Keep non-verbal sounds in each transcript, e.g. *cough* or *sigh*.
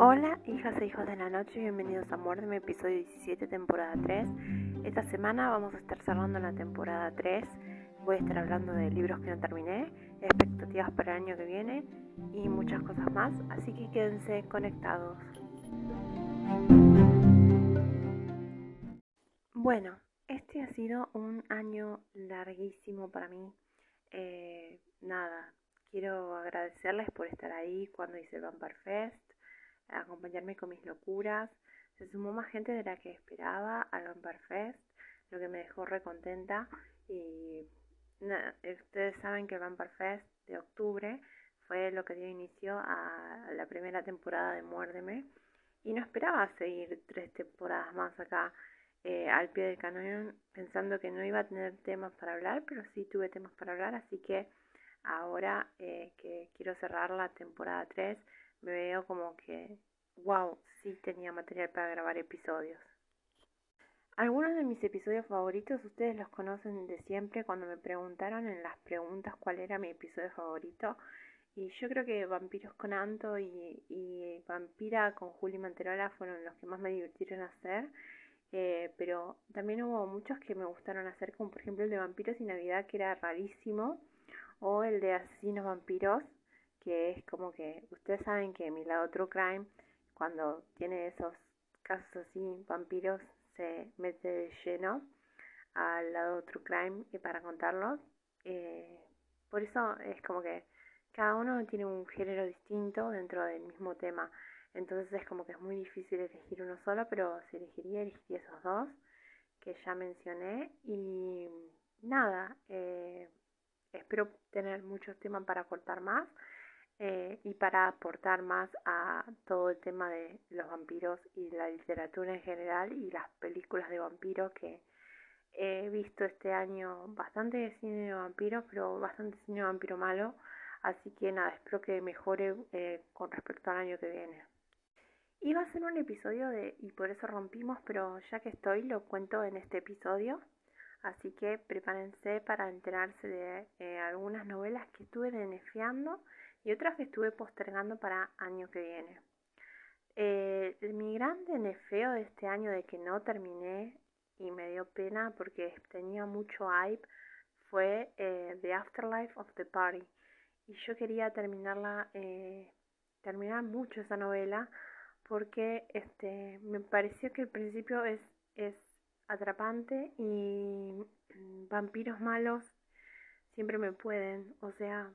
Hola, hijas e hijos de la noche, bienvenidos a Muérdeme, episodio 17, temporada 3. Esta semana vamos a estar cerrando la temporada 3. Voy a estar hablando de libros que no terminé, expectativas para el año que viene y muchas cosas más, así que quédense conectados. Bueno, este ha sido un año larguísimo para mí. Eh, nada, quiero agradecerles por estar ahí cuando hice el Vampire Fest acompañarme con mis locuras. Se sumó más gente de la que esperaba al Vampire Fest, lo que me dejó recontenta. Y ustedes saben que el Vampire Fest de octubre fue lo que dio inicio a la primera temporada de Muérdeme. Y no esperaba seguir tres temporadas más acá eh, al pie del cañón, pensando que no iba a tener temas para hablar, pero sí tuve temas para hablar. Así que ahora eh, que quiero cerrar la temporada 3, me veo como que, wow, sí tenía material para grabar episodios. Algunos de mis episodios favoritos ustedes los conocen de siempre cuando me preguntaron en las preguntas cuál era mi episodio favorito. Y yo creo que Vampiros con Anto y, y Vampira con Juli Manterola fueron los que más me divirtieron hacer. Eh, pero también hubo muchos que me gustaron hacer, como por ejemplo el de Vampiros y Navidad, que era rarísimo, o el de Asesinos Vampiros, que es como que ustedes saben que mi lado True Crime, cuando tiene esos casos así, vampiros, se mete de lleno al lado True Crime y para contarlos. Eh, por eso es como que cada uno tiene un género distinto dentro del mismo tema. Entonces es como que es muy difícil elegir uno solo, pero si elegiría, elegiría esos dos que ya mencioné. Y nada, eh, espero tener muchos temas para cortar más. Eh, y para aportar más a todo el tema de los vampiros y la literatura en general y las películas de vampiros que he visto este año bastante cine de vampiros, pero bastante cine de vampiro malo. Así que nada, espero que mejore eh, con respecto al año que viene. Iba a ser un episodio de y por eso rompimos, pero ya que estoy lo cuento en este episodio. Así que prepárense para enterarse de eh, algunas novelas que estuve denefiando y otras que estuve postergando para año que viene. Eh, mi gran denefeo de este año de que no terminé y me dio pena porque tenía mucho hype fue eh, The Afterlife of the Party. Y yo quería terminarla, eh, terminar mucho esa novela porque este, me pareció que el principio es, es atrapante y mm, vampiros malos siempre me pueden, o sea,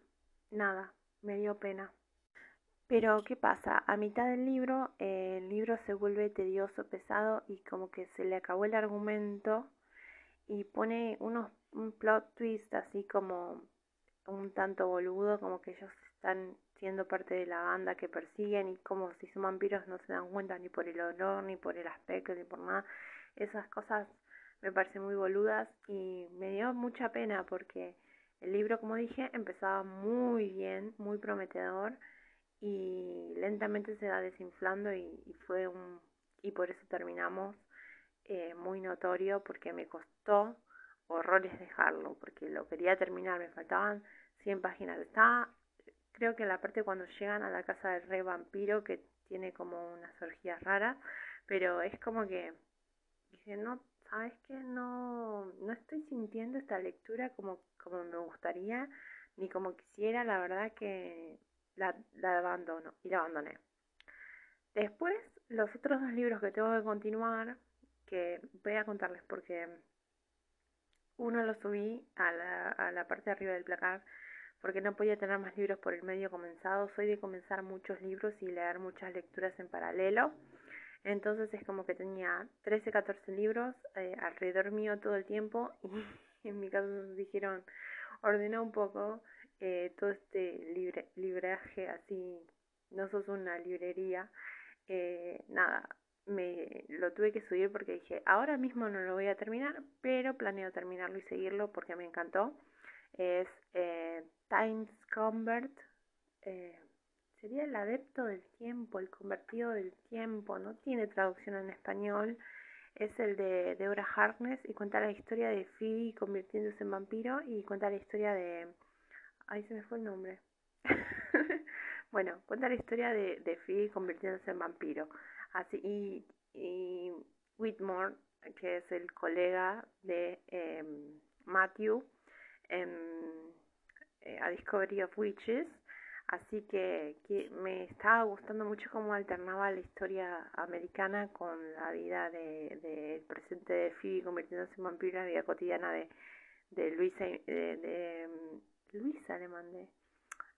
nada, me dio pena. Pero, ¿qué pasa? A mitad del libro, el libro se vuelve tedioso, pesado y como que se le acabó el argumento y pone unos, un plot twist así como un tanto boludo, como que ellos están siendo parte de la banda que persiguen y como si son vampiros no se dan cuenta ni por el olor, ni por el aspecto, ni por nada. Esas cosas me parecen muy boludas y me dio mucha pena porque el libro, como dije, empezaba muy bien, muy prometedor y lentamente se va desinflando y, fue un y por eso terminamos eh, muy notorio porque me costó horrores dejarlo porque lo quería terminar, me faltaban 100 páginas. Está, creo que en la parte cuando llegan a la casa del rey vampiro que tiene como unas orgías raras, pero es como que dije, no, ¿sabes qué? No, sintiendo esta lectura como, como me gustaría ni como quisiera, la verdad que la, abandono y la abandoné. Después, los otros dos libros que tengo que continuar, que voy a contarles porque uno lo subí a la, a la parte de arriba del placar porque no podía tener más libros por el medio comenzado. Soy de comenzar muchos libros y leer muchas lecturas en paralelo. Entonces es como que tenía 13, 14 libros eh, alrededor mío todo el tiempo *laughs* y en mi caso nos dijeron, ordena un poco eh, todo este libre, libraje así, no sos una librería. Eh, nada, me lo tuve que subir porque dije, ahora mismo no lo voy a terminar, pero planeo terminarlo y seguirlo porque me encantó. Es Times Convert. Sería el adepto del tiempo, el convertido del tiempo, no tiene traducción en español, es el de Deborah Harkness y cuenta la historia de Phoebe convirtiéndose en vampiro y cuenta la historia de... Ahí se me fue el nombre. *laughs* Bueno, cuenta la historia de, de Phoebe convirtiéndose en vampiro. Así, y, y Whitmore, que es el colega de em, Matthew en eh, A Discovery of Witches, Así que, me estaba gustando mucho cómo alternaba la historia americana con la vida del de, presente de Phoebe convirtiéndose en vampiro, la vida cotidiana de, de Luisa, de, de, mm, Luisa le mandé.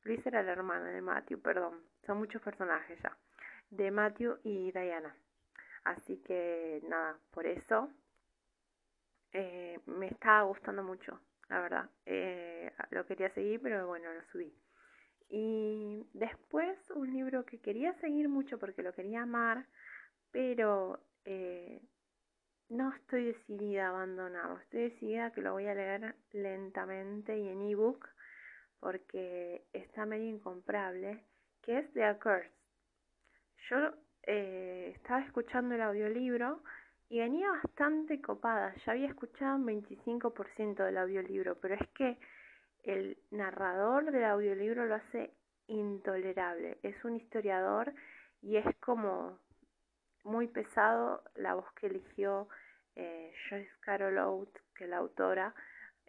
Luisa era la hermana de Matthew, perdón, son muchos personajes ya, de Matthew y Diana. Así que nada, por eso eh, me estaba gustando mucho, la verdad. Eh, lo quería seguir, pero bueno, lo subí. Y después un libro que quería seguir mucho porque lo quería amar, pero eh, no estoy decidida a abandonarlo. Estoy decidida que lo voy a leer lentamente y en ebook porque está medio incomparable, que es The Accursed. Yo eh, estaba escuchando el audiolibro y venía bastante copada. Ya había escuchado un 25% del audiolibro, pero es que el narrador del audiolibro lo hace intolerable. Es un historiador y es como muy pesado la voz que eligió eh, Joyce Carol Oates, que es la autora,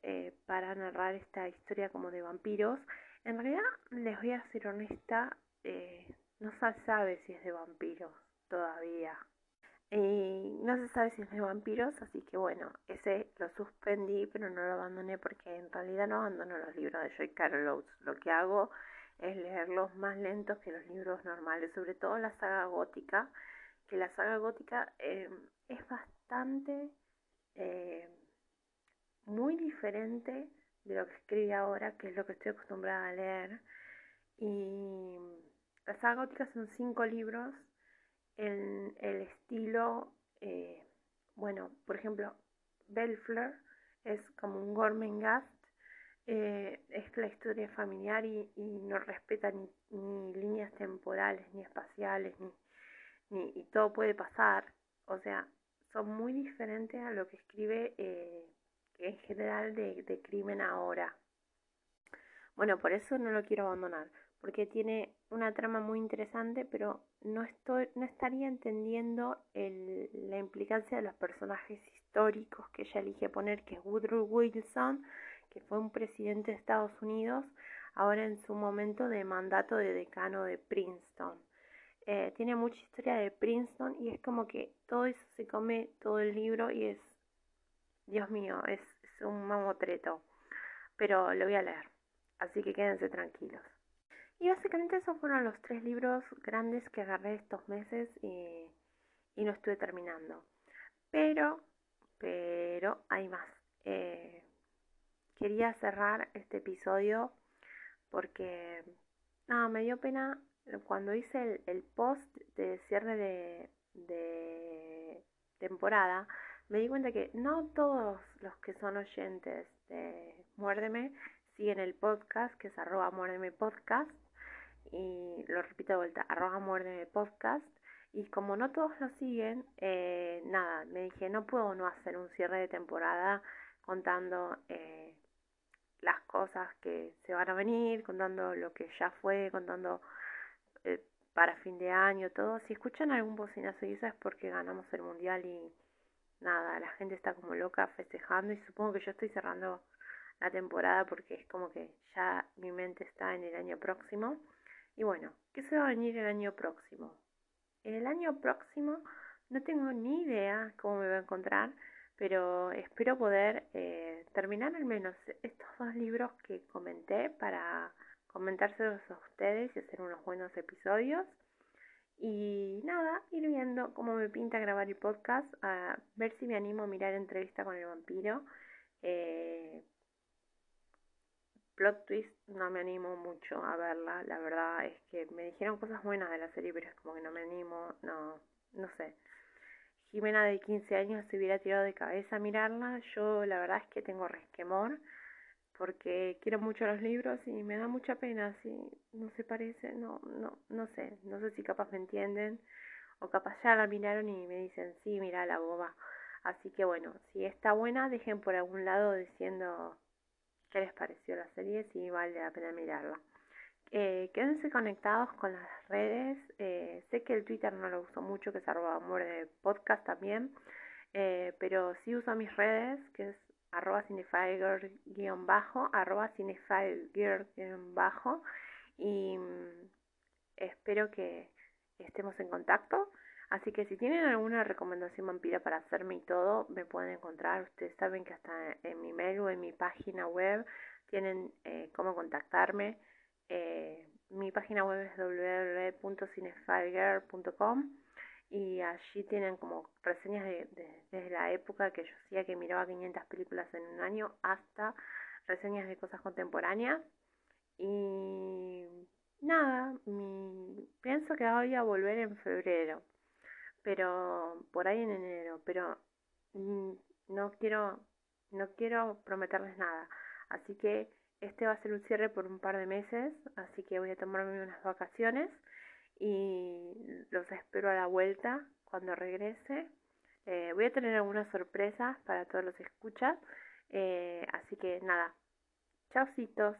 eh, para narrar esta historia como de vampiros. En realidad, les voy a ser honesta, eh, no se sabe si es de vampiros todavía. Y no se sabe si es de vampiros, así que bueno, ese lo suspendí, pero no lo abandoné porque en realidad no abandono los libros de Joy Carol Oates. Lo que hago es leerlos más lentos que los libros normales, sobre todo la saga gótica, que la saga gótica eh, es bastante eh, muy diferente de lo que escribe ahora, que es lo que estoy acostumbrada a leer. Y la saga gótica son cinco libros en el estilo, eh, bueno, por ejemplo, Belfleur es como un Gormenghast, eh, es la historia familiar y, no respeta ni, líneas temporales, ni espaciales, ni, y todo puede pasar. O sea, son muy diferentes a lo que escribe eh, en general de, de crimen ahora. Bueno, por eso no lo quiero abandonar porque tiene una trama muy interesante, pero no, estoy, no estaría entendiendo la implicancia de los personajes históricos que ella elige poner, que es Woodrow Wilson, que fue un presidente de Estados Unidos, ahora en su momento de mandato de decano de Princeton. Eh, tiene mucha historia de Princeton y es como que todo eso se come todo el libro y es, Dios mío, es, es un mamotreto, pero lo voy a leer, así que quédense tranquilos. Y básicamente esos fueron los tres libros grandes que agarré estos meses y, no estuve terminando. Pero, pero hay más. Eh, quería cerrar este episodio porque no, me dio pena cuando hice el, post de cierre de, de, temporada. Me di cuenta que no todos los que son oyentes de Muérdeme siguen el podcast, que es arroba Muérdeme Podcast y lo repito de vuelta, arroba muerde podcast. Y como no todos lo siguen, eh, nada, me dije, no puedo no hacer un cierre de temporada contando eh, las cosas que se van a venir, contando lo que ya fue, contando eh, para fin de año, todo. Si escuchan algún bocinazo y eso es porque ganamos el mundial y nada, la gente está como loca festejando y supongo que yo estoy cerrando la temporada porque es como que ya mi mente está en el año próximo. Y bueno, ¿qué se va a venir el año próximo? El año próximo no tengo ni idea cómo me va a encontrar, pero espero poder eh, terminar al menos estos dos libros que comenté para comentárselos a ustedes y hacer unos buenos episodios. Y nada, ir viendo cómo me pinta grabar el podcast, a ver si me animo a mirar entrevista con el vampiro. Eh, plot twist no me animo mucho a verla, la verdad es que me dijeron cosas buenas de la serie, pero es como que no me animo, no, no sé. Jimena de 15 años se hubiera tirado de cabeza a mirarla, yo la verdad es que tengo resquemor porque quiero mucho los libros y me da mucha pena si no se parece, no, no, no sé, no sé si capaz me entienden o capaz ya la miraron y me dicen, sí, mira la boba. Así que bueno, si está buena, dejen por algún lado diciendo qué les pareció la serie, si vale la pena mirarla. Eh, quédense conectados con las redes. Eh, sé que el Twitter no lo uso mucho, que es arroba amor de podcast también. Eh, pero sí uso mis redes, que es arroba bajo arroba bajo Y mm, espero que estemos en contacto. Así que si tienen alguna recomendación vampira para hacerme y todo, me pueden encontrar. Ustedes saben que hasta en mi mail o en mi página web tienen eh, cómo contactarme. Eh, mi página web es www.cinefilgirl.com y allí tienen como reseñas de, desde la época que yo hacía que miraba 500 películas en un año hasta reseñas de cosas contemporáneas. Y nada, mi, pienso que voy a volver en febrero pero por ahí en enero, pero mm, no quiero no quiero prometerles nada, así que este va a ser un cierre por un par de meses, así que voy a tomarme unas vacaciones y los espero a la vuelta cuando regrese. Eh, voy a tener algunas sorpresas para todos los escuchas, eh, así que nada, chaucitos.